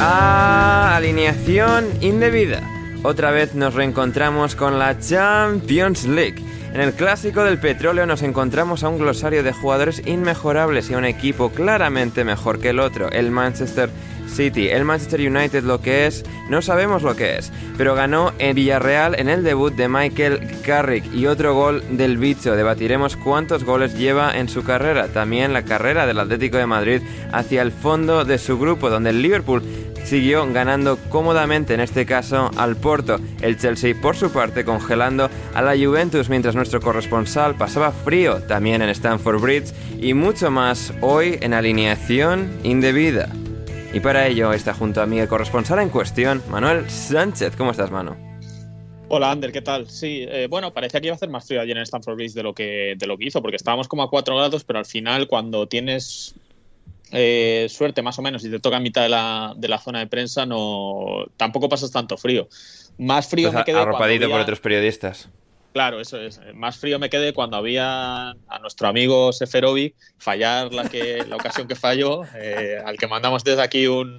A Alineación Indebida. Otra vez nos reencontramos con la Champions League. En el clásico del petróleo nos encontramos a un glosario de jugadores inmejorables y a un equipo claramente mejor que el otro, el Manchester City. El Manchester United lo que es, no sabemos lo que es, pero ganó en Villarreal en el debut de Michael Carrick y otro gol del bicho. Debatiremos cuántos goles lleva en su carrera, también la carrera del Atlético de Madrid hacia el fondo de su grupo, donde el Liverpool siguió ganando cómodamente, en este caso al Porto. El Chelsea, por su parte, congelando a la Juventus, mientras nuestro corresponsal pasaba frío también en Stamford Bridge y mucho más hoy en alineación indebida. Y para ello está junto a mí el corresponsal en cuestión, Manuel Sánchez. ¿Cómo estás, Mano? Hola, Ander, ¿qué tal? Sí, eh, bueno, parecía que iba a hacer más frío ayer en Stamford Bridge de lo que, de lo que hizo, porque estábamos como a 4 grados, pero al final cuando tienes eh, suerte más o menos y te toca mitad de la, de la zona de prensa, no tampoco pasas tanto frío. Más frío Pues me quedé arropadito por otros periodistas. Claro, eso es. Más frío me quedé cuando había a nuestro amigo Seferovic fallar la, que, la ocasión que falló, eh, al que mandamos desde aquí un,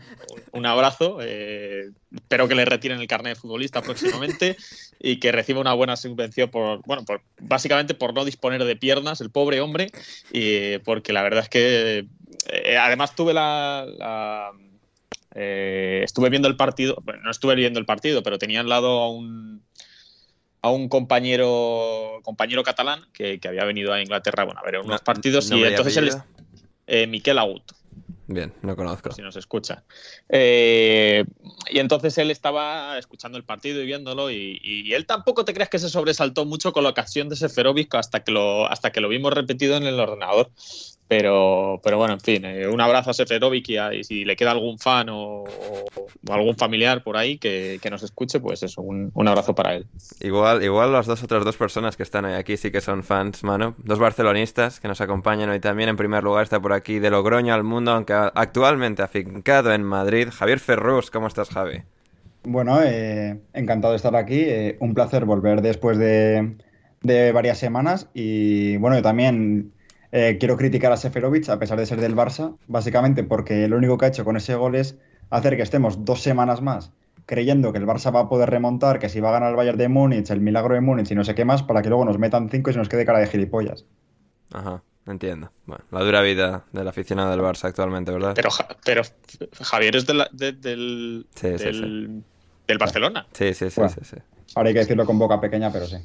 un abrazo. eh, espero que le retiren el carnet de futbolista próximamente y que reciba una buena subvención por, bueno, por, básicamente por no disponer de piernas, el pobre hombre, y porque la verdad es que eh, además tuve la, la- estuve viendo el partido, bueno, no estuve viendo el partido, pero tenía al lado a un a un compañero compañero catalán que, que había venido a Inglaterra bueno, a ver unos No- partidos y entonces él es eh, Miquel Agut, Bien, no conozco. si nos escucha. Eh, y entonces él estaba escuchando el partido y viéndolo y, y él tampoco te creas que se sobresaltó mucho con la ocasión de Seferovic hasta que lo, hasta que lo vimos repetido en el ordenador. Pero, pero bueno, en fin, eh, un abrazo a Seferovic y, a- y si le queda algún fan o, o- o algún familiar por ahí que, que nos escuche, pues eso, un, un abrazo para él. Igual, igual las dos otras dos personas que están hoy aquí sí que son fans, mano. Dos barcelonistas que nos acompañan hoy también. En primer lugar está por aquí de Logroño al mundo, aunque actualmente afincado en Madrid. Javier Ferrus, ¿cómo estás, Javi? Bueno, eh, encantado de estar aquí. eh, un placer volver después de, de varias semanas. Y bueno, yo también eh, quiero criticar a Seferovic, a pesar de ser del Barça, básicamente porque lo único que ha hecho con ese gol es hacer que estemos dos semanas más creyendo que el Barça va a poder remontar, que si va a ganar el Bayern de Múnich, el milagro de Múnich y no sé qué más, para que luego nos metan cinco y se nos quede cara de gilipollas. Ajá, entiendo. Bueno, la dura vida del aficionado del Barça actualmente, ¿verdad? Pero, pero Javier es de la- de- del, Sí, sí, del, del Barcelona. Sí, sí, sí, Bueno. sí, sí. Ahora hay que decirlo con boca pequeña, pero sí.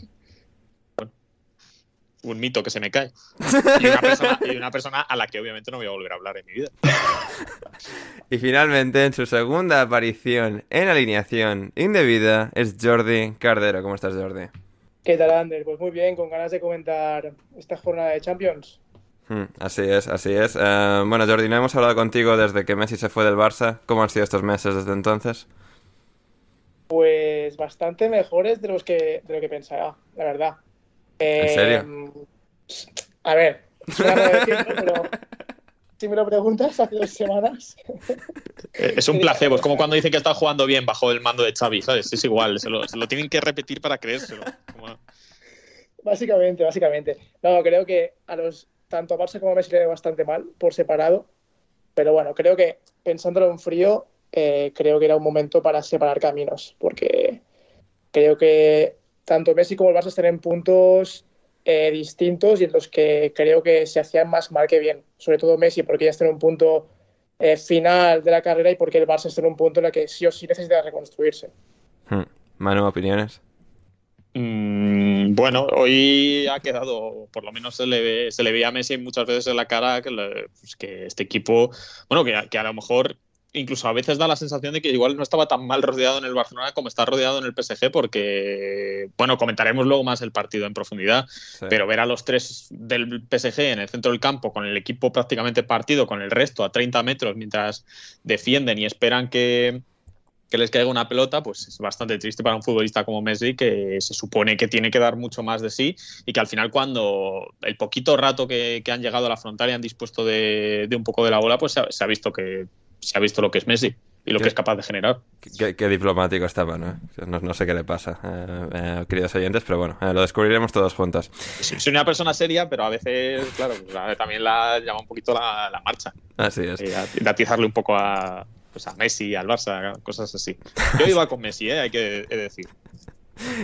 Un mito que se me cae. Y una, persona, y una persona a la que obviamente no voy a volver a hablar en mi vida. Y finalmente, en su segunda aparición en alineación indebida, es Jordi Cardero. ¿Cómo estás, Jordi? ¿Qué tal, Ander? Pues muy bien, con ganas de comentar esta jornada de Champions. Hmm, así es, así es. Eh, bueno, Jordi, no hemos hablado contigo desde que Messi se fue del Barça. ¿Cómo han sido estos meses desde entonces? Pues bastante mejores de los que de lo que pensaba, la verdad. ¿En serio? A ver, pero si me lo preguntas hace dos semanas. Eh, es un placebo, es como cuando dicen que está jugando bien bajo el mando de Xavi, ¿sabes? Es igual, se lo, se lo tienen que repetir para creérselo. Como... Básicamente, básicamente. No, creo que a los tanto a Barça como a Messi le bastante mal por separado, pero bueno, creo que pensándolo en frío, eh, creo que era un momento para separar caminos, porque creo que tanto Messi como el Barça están en puntos eh, distintos y en los que creo que se hacían más mal que bien, sobre todo Messi, porque ya está en un punto eh, final de la carrera y porque el Barça está en un punto en el que sí o sí necesita reconstruirse. Hmm. Manu, opiniones. Mm, bueno, hoy ha quedado, por lo menos se le, ve, se le veía a Messi muchas veces en la cara que, pues que este equipo, bueno, que, que, a lo mejor incluso a veces da la sensación de que igual no estaba tan mal rodeado en el Barcelona como está rodeado en el PSG, porque, bueno, comentaremos luego más el partido en profundidad, sí. pero ver a los tres del PSG en el centro del campo, con el equipo prácticamente partido, con el resto a 30 metros, mientras defienden y esperan que, que les caiga una pelota, pues es bastante triste para un futbolista como Messi, que se supone que tiene que dar mucho más de sí y que al final cuando el poquito rato que, que han llegado a la frontal y han dispuesto de, de un poco de la bola, pues se ha, se ha visto que se ha visto lo que es Messi y lo que es capaz de generar. Qué, qué diplomático estaba, ¿no? ¿no? ¿no? sé qué le pasa, eh, eh, queridos oyentes, pero bueno, eh, lo descubriremos todos juntos. Soy una persona seria, pero a veces, claro, pues, también la llama un poquito la, la marcha. Así es. De atizarle un poco a, pues a Messi, al Barça, cosas así. Yo iba con Messi, ¿eh? hay que decir.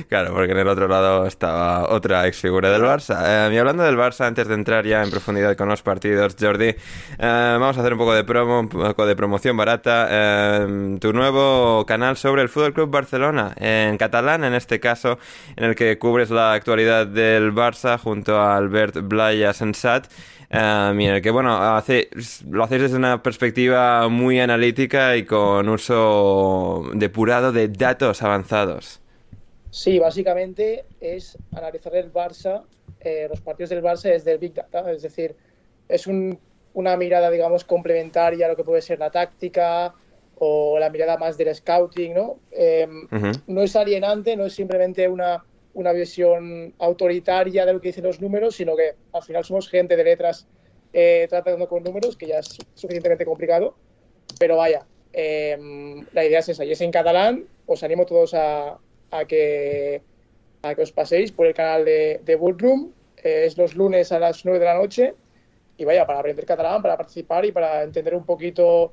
Claro, porque en el otro lado estaba otra ex figura del Barça. Eh, y hablando del Barça, antes de entrar ya en profundidad con los partidos, Jordi, eh, vamos a hacer un poco de promo, un poco de promoción barata. Eh, tu nuevo canal sobre el Fútbol Club Barcelona, en catalán en este caso, en el que cubres la actualidad del Barça junto a Albert Blaya Sensat. Uh, mira, que bueno, hace, lo hacéis desde una perspectiva muy analítica y con uso depurado de datos avanzados. Sí, básicamente es analizar el Barça, eh, los partidos del Barça desde el Big Data, es decir, es un, una mirada, digamos, complementaria a lo que puede ser la táctica o la mirada más del scouting, ¿no? Eh, uh -huh. No es alienante, no es simplemente una, una visión autoritaria de lo que dicen los números, sino que al final somos gente de letras eh, tratando con números, que ya es suficientemente complicado, pero vaya, eh, la idea es esa, y es en catalán, os animo todos a, a que, a que os paséis por el canal de, de Boardroom. Eh, es los lunes a las 9 de la noche. Y vaya, para aprender catalán, para participar y para entender un poquito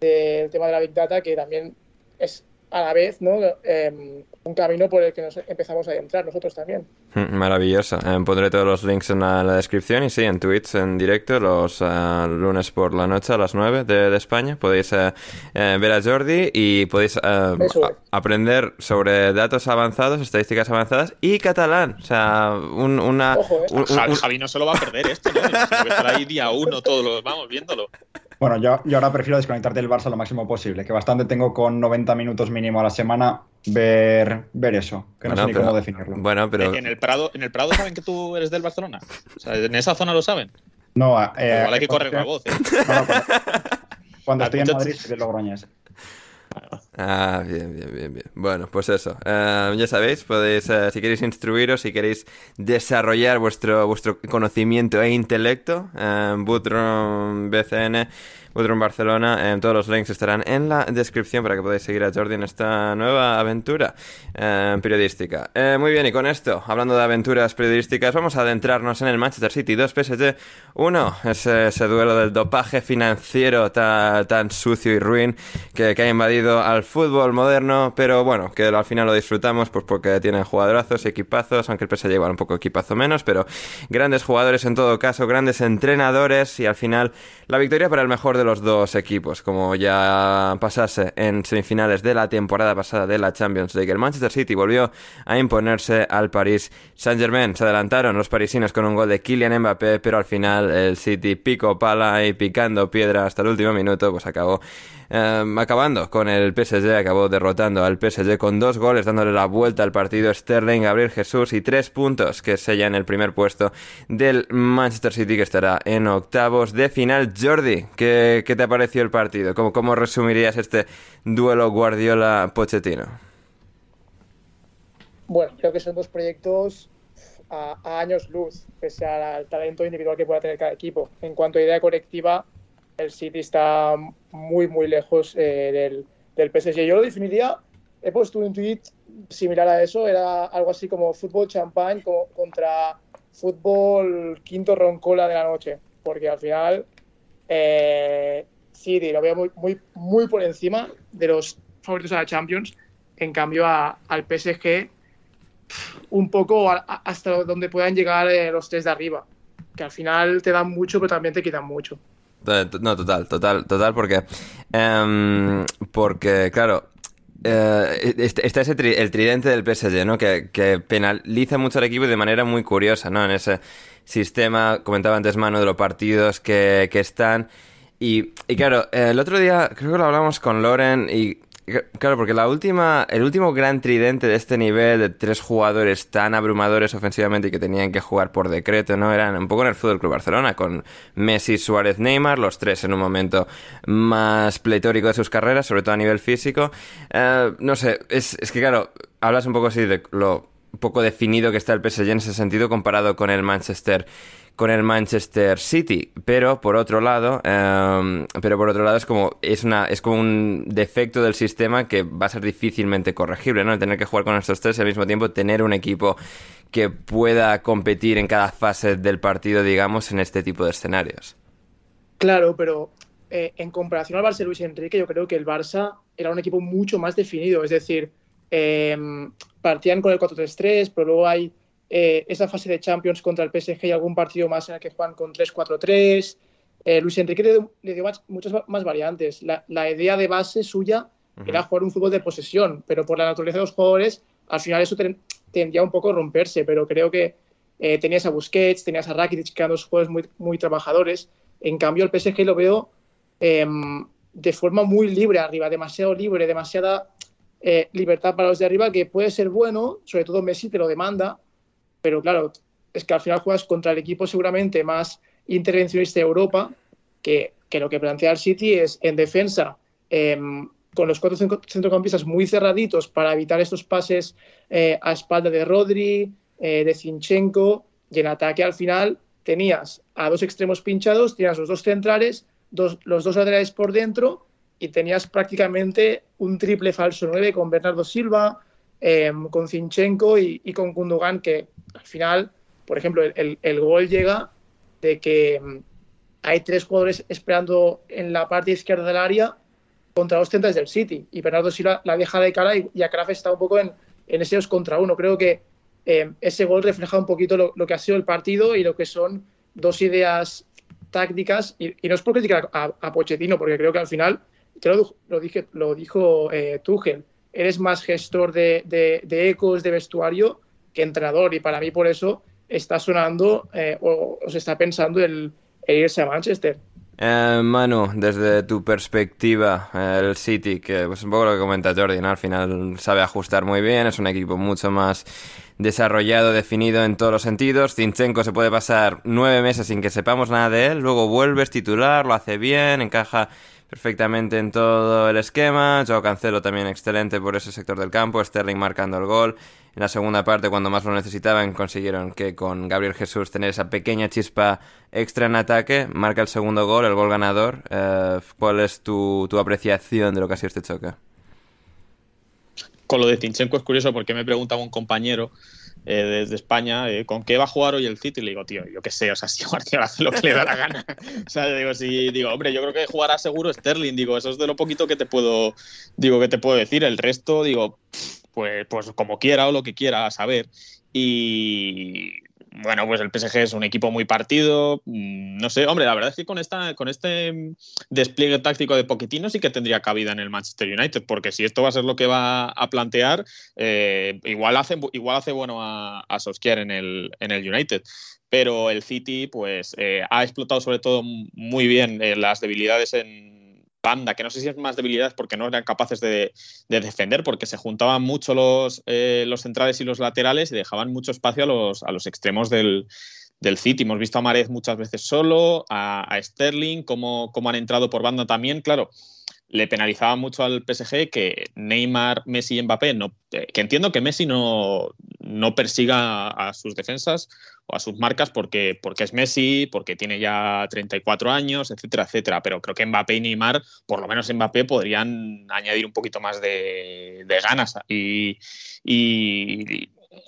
del tema de la Big Data, que también es a la vez ¿no? Eh, un camino por el que nos empezamos a adentrar nosotros también. Maravilloso. Eh, pondré todos los links en la, la, descripción y sí, en Twitch en directo los uh, lunes por la noche a las 9 de, de España. Podéis uh, uh, ver a Jordi y podéis aprender sobre datos avanzados, estadísticas avanzadas y catalán. O sea, un, una... Ojo, un, un, Javi no se lo va a perder esto, ¿no? estar ahí día uno todos los... Vamos, viéndolo. Bueno, yo, yo, ahora prefiero desconectar del Barça lo máximo posible, que bastante tengo con 90 minutos mínimo a la semana ver, ver eso, que no sé pero, ni cómo definirlo. Bueno, pero... ¿En el, Prado, ¿En el Prado saben que tú eres del Barcelona? O sea, ¿en esa zona lo saben? No, eh, Igual hay que correr la voz, ¿eh? No, no, cuando, cuando estoy en Madrid soy de Logroñés. Ah, bien, bien, bien, bien. Bueno, pues eso. Uh, ya sabéis, podéis, uh, si queréis instruiros, si queréis desarrollar vuestro, vuestro conocimiento e intelecto, uh, Bootron BCN, Bootron Barcelona, eh, todos los links estarán en la descripción para que podáis seguir a Jordi en esta nueva aventura periodística. Eh, muy bien, y con esto, hablando de aventuras periodísticas, vamos a adentrarnos en el Manchester City 2 PSG 1, ese, ese duelo del dopaje financiero tan, tan sucio y ruin que, que ha invadido al fútbol moderno, pero bueno, que al final lo disfrutamos pues porque tienen jugadorazos y equipazos, aunque el PSG igual un poco equipazo menos, pero grandes jugadores en todo caso, grandes entrenadores y al final la victoria para el mejor de los dos equipos, como ya pasase en semifinales de la temporada pasada de la Champions League. El Manchester City volvió a imponerse al Paris Saint-Germain. Se adelantaron los parisinos con un gol de Kylian Mbappé, pero al final el City pico pala y picando piedra hasta el último minuto, pues acabó Em, acabando con el PSG, acabó derrotando al PSG con dos goles, dándole la vuelta al partido Sterling, Gabriel Jesús y tres puntos que sellan el primer puesto del Manchester City que estará en octavos de final. Jordi, ¿qué, te ha parecido el partido? ¿Cómo, cómo resumirías este duelo Guardiola-Pochettino? Bueno, creo que son dos proyectos a, a, años luz, pese al talento individual que pueda tener cada equipo. En cuanto a idea colectiva, el City está muy, muy lejos eh, del, del, PSG. Yo lo definiría, he puesto un tweet similar a eso, era algo así como fútbol champán contra fútbol quinto roncola de la noche, porque al final eh, City lo veo muy, muy, muy por encima de los favoritos a la Champions, en cambio al PSG un poco hasta donde puedan llegar eh, los tres de arriba, que al final te dan mucho, pero también te quitan mucho. No, total, total, total, porque. Em, porque, claro. Eh, está ese el tridente del PSG, ¿no? Que, penaliza mucho al equipo de manera muy curiosa, ¿no? En ese sistema, comentaba antes Mano, de los partidos que, que están. Y, y claro, el otro día creo que lo hablamos con Loren y Claro, porque la última, el último gran tridente de este nivel de tres jugadores tan abrumadores ofensivamente y que tenían que jugar por decreto, ¿no? Eran un poco en el Fútbol Club Barcelona, con Messi, Suárez, Neymar, los tres en un momento más pletórico de sus carreras, sobre todo a nivel físico. Eh, no sé, es, es que claro, hablas un poco así de lo poco definido que está el PSG en ese sentido comparado con el Manchester con el Manchester City. Pero por otro lado, em, pero por otro lado es como es una es como un defecto del sistema que va a ser difícilmente corregible, ¿no? Tener que jugar con estos tres y al mismo tiempo tener un equipo que pueda competir en cada fase del partido, digamos, en este tipo de escenarios. Claro, pero eh, en comparación al Barça Luis Enrique, yo creo que el Barça era un equipo mucho más definido. Es decir, em, partían con el 4-3-3, pero luego hay eh, esa fase de Champions contra el PSG y algún partido más en el que juegan con 3-4-3. Eh, Luis Enrique le dio, muchas más variantes. La, idea de base suya era jugar un fútbol de posesión, pero por la naturaleza de los jugadores, al final eso tendría un poco a romperse, pero creo que eh, tenías a Busquets, tenías a Rakitic, que eran dos jugadores muy, muy trabajadores. En cambio, el PSG lo veo em, de forma muy libre arriba, demasiado libre, demasiada eh, libertad para los de arriba, que puede ser bueno, sobre todo Messi te lo demanda, pero claro, es que al final juegas contra el equipo seguramente más intervencionista de Europa, que, lo que plantea el City es en defensa, em, con los cuatro centrocampistas muy cerraditos para evitar estos pases eh, a espalda de Rodri, eh, de Zinchenko, y en ataque al final tenías a dos extremos pinchados, tenías los dos centrales, dos, los dos laterales por dentro y tenías prácticamente un triple falso 9 con Bernardo Silva, em, con Zinchenko y, con Gundogan, que al final, por ejemplo, el, gol llega de que mm, hay tres jugadores esperando en la parte izquierda del área contra dos centros del City y Bernardo Silva la deja de cara y, y está un poco en, en ese dos contra uno. Creo que em, ese gol refleja un poquito lo, que ha sido el partido y lo que son dos ideas tácticas y, no es por criticar a, Pochettino porque creo que al final lo, dije, lo dijo eh, Tuchel, eres más gestor de, de, ecos, de vestuario que entrenador y para mí por eso está sonando eh, o, se está pensando el, irse a Manchester. Eh, Manu, desde tu perspectiva, el City, que pues un poco lo que comenta Jordi, al final sabe ajustar muy bien, es un equipo mucho más desarrollado, definido en todos los sentidos. Zinchenko se puede pasar nueve meses sin que sepamos nada de él, luego vuelves titular, lo hace bien, encaja perfectamente en todo el esquema. Joao Cancelo también excelente por ese sector del campo. Sterling marcando el gol. En la segunda parte, cuando más lo necesitaban, consiguieron que con Gabriel Jesús tener esa pequeña chispa extra en ataque. Marca el segundo gol, el gol ganador. Eh, ¿Cuál es tu, apreciación de lo que ha sido este choque? Con lo de Tinchenko es curioso porque me preguntaba un compañero eh, desde España, eh, ¿con qué va a jugar hoy el City? Le digo, tío, yo qué sé, o sea, si Guardiola hace lo que le da la gana. o sea, digo, si, digo, hombre, yo creo que jugará seguro Sterling, digo, eso es de lo poquito que te puedo, digo, que te puedo decir. El resto, digo, pues, pues como quiera o lo que quiera, a saber. Y bueno, pues el PSG es un equipo muy partido. Mm, no sé, hombre, la verdad es que con, esta, con este despliegue táctico de Pochettino sí que tendría cabida en el Manchester United, porque si esto va a ser lo que va a plantear, eh, igual, hace, igual hace bueno a, a Solskjaer en el, en el United pero el City pues eh, ha explotado sobre todo muy bien eh, las debilidades en banda, que no sé si es más debilidades porque no eran capaces de, defender, porque se juntaban mucho los, eh, los, centrales y los laterales y dejaban mucho espacio a los, a los extremos del, del City. Hemos visto a Marez muchas veces solo, a, Sterling, cómo, cómo, han entrado por banda también. Claro, le penalizaba mucho al PSG que Neymar, Messi y Mbappé, no, que entiendo que Messi no, no persiga a sus defensas o a sus marcas porque, porque es Messi, porque tiene ya 34 años, etcétera, etcétera. Pero creo que Mbappé y Neymar, por lo menos Mbappé, podrían añadir un poquito más de, ganas. Y,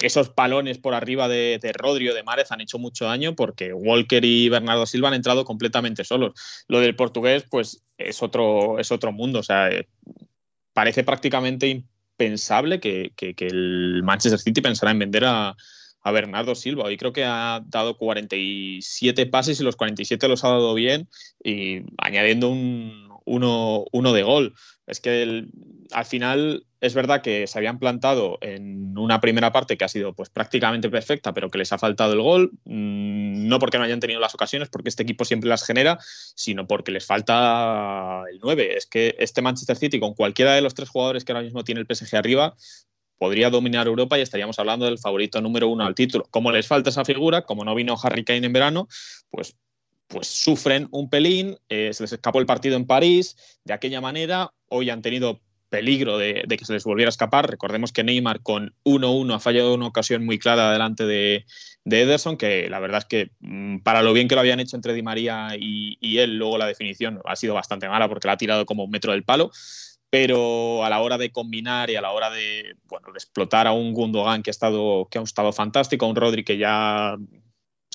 esos palones por arriba de, de Rodri de Márez han hecho mucho daño porque Walker y Bernardo Silva han entrado completamente solos. Lo del portugués, pues es otro, es otro mundo. O sea, eh, parece prácticamente impensable que, que, el Manchester City pensara en vender a, a Bernardo Silva. Hoy creo que ha dado 47 pases y los 47 los ha dado bien y añadiendo un uno, de gol. Es que al final es verdad que se habían plantado en una primera parte que ha sido pues prácticamente perfecta, pero que les ha faltado el gol, mm, no porque no hayan tenido las ocasiones, porque este equipo siempre las genera, sino porque les falta el 9. Es que este Manchester City con cualquiera de los tres jugadores que ahora mismo tiene el PSG arriba, podría dominar Europa y estaríamos hablando del favorito número uno al título. Como les falta esa figura, como no vino Harry Kane en verano, pues, pues sufren un pelín, eh, se les escapó el partido en París, de aquella manera, hoy han tenido peligro de, que se les volviera a escapar. Recordemos que Neymar con 1-1 ha fallado una ocasión muy clara delante de, Ederson, que la verdad es que mm, para lo bien que lo habían hecho entre Di María y, y él, luego la definición ha sido bastante mala porque la ha tirado como un metro del palo pero a la hora de combinar y a la hora de, bueno, de explotar a un Gundogan que ha estado, que ha estado fantástico, a un Rodri que ya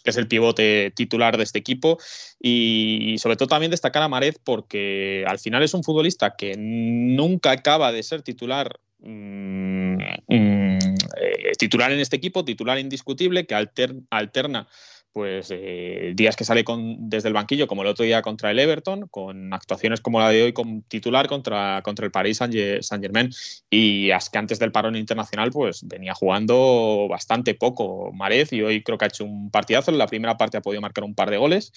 que es el pivote titular de este equipo. Y sobre todo también destacar a Marez porque al final es un futbolista que nunca acaba de ser titular mm, mm, eh, titular en este equipo, titular indiscutible, que alterna pues eh, días que sale con, desde el banquillo, como el otro día contra el Everton, con actuaciones como la de hoy con titular contra, contra el Paris Saint-Germain, y que antes del parón internacional pues venía jugando bastante poco Marez y hoy creo que ha hecho un partidazo, en la primera parte ha podido marcar un par de goles.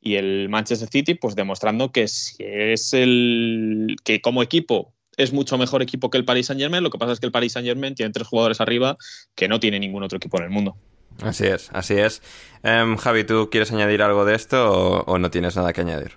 Y el Manchester City pues demostrando que es el que como equipo es mucho mejor equipo que el Paris Saint-Germain, lo que pasa es que el Paris Saint-Germain tiene tres jugadores arriba que no tiene ningún otro equipo en el mundo. Así es, así es. Em, Javi, ¿tú quieres añadir algo de esto o, no tienes nada que añadir?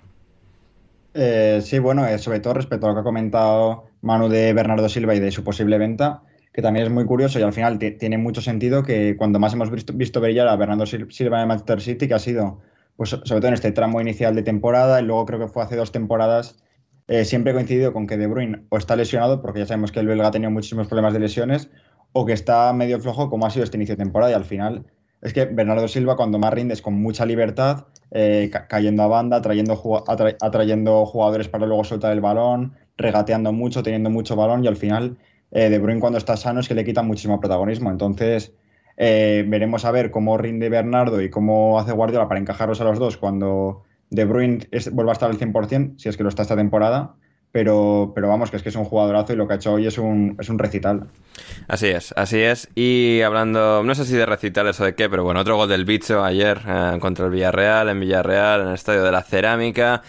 Eh, sí, bueno, eh, sobre todo respecto a lo que ha comentado Manu de Bernardo Silva y de su posible venta, que también es muy curioso y al final tiene mucho sentido que cuando más hemos visto, visto brillar a Bernardo Silva en Manchester City, que ha sido, pues sobre todo en este tramo inicial de temporada y luego creo que fue hace dos temporadas, eh, siempre coincidido con que De Bruyne o está lesionado, porque ya sabemos que el belga ha tenido muchísimos problemas de lesiones, o que está medio flojo como ha sido este inicio de temporada y al final es que Bernardo Silva cuando más rindes con mucha libertad, eh, cayendo a banda, atrayendo, jugadores para luego soltar el balón, regateando mucho, teniendo mucho balón y al final eh, De Bruyne cuando está sano es que le quita muchísimo protagonismo. Entonces eh, veremos a ver cómo rinde Bernardo y cómo hace Guardiola para encajarlos a los dos cuando De Bruyne vuelva a estar al 100%, si es que lo está esta temporada pero, pero vamos, que es que es un jugadorazo y lo que ha hecho hoy es un, es un recital. Así es, así es. Y hablando, no sé si de recitales o de qué, pero bueno, otro gol del bicho ayer eh, contra el Villarreal, en Villarreal, en el Estadio de la Cerámica.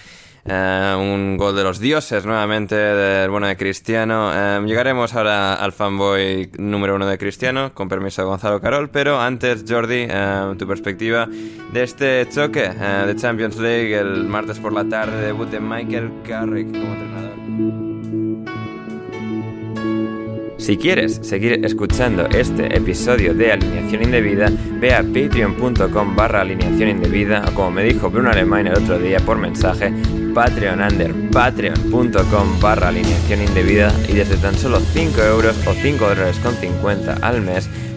Eh, un gol de los dioses nuevamente del bueno de Cristiano. Eh, llegaremos ahora al fanboy número uno de Cristiano, con permiso de Gonzalo Carol, pero antes, Jordi, tu perspectiva de este choque de Champions League el martes por la tarde, debut de Michael Carrick como entrenador. Si quieres seguir escuchando este episodio de Alineación Indebida, ve a patreon.com barra alineación indebida o como me dijo Bruno Alemán el otro día por mensaje, patreon under patreon.com barra alineación indebida y desde tan solo 5 euros o 5 dólares con 50 al mes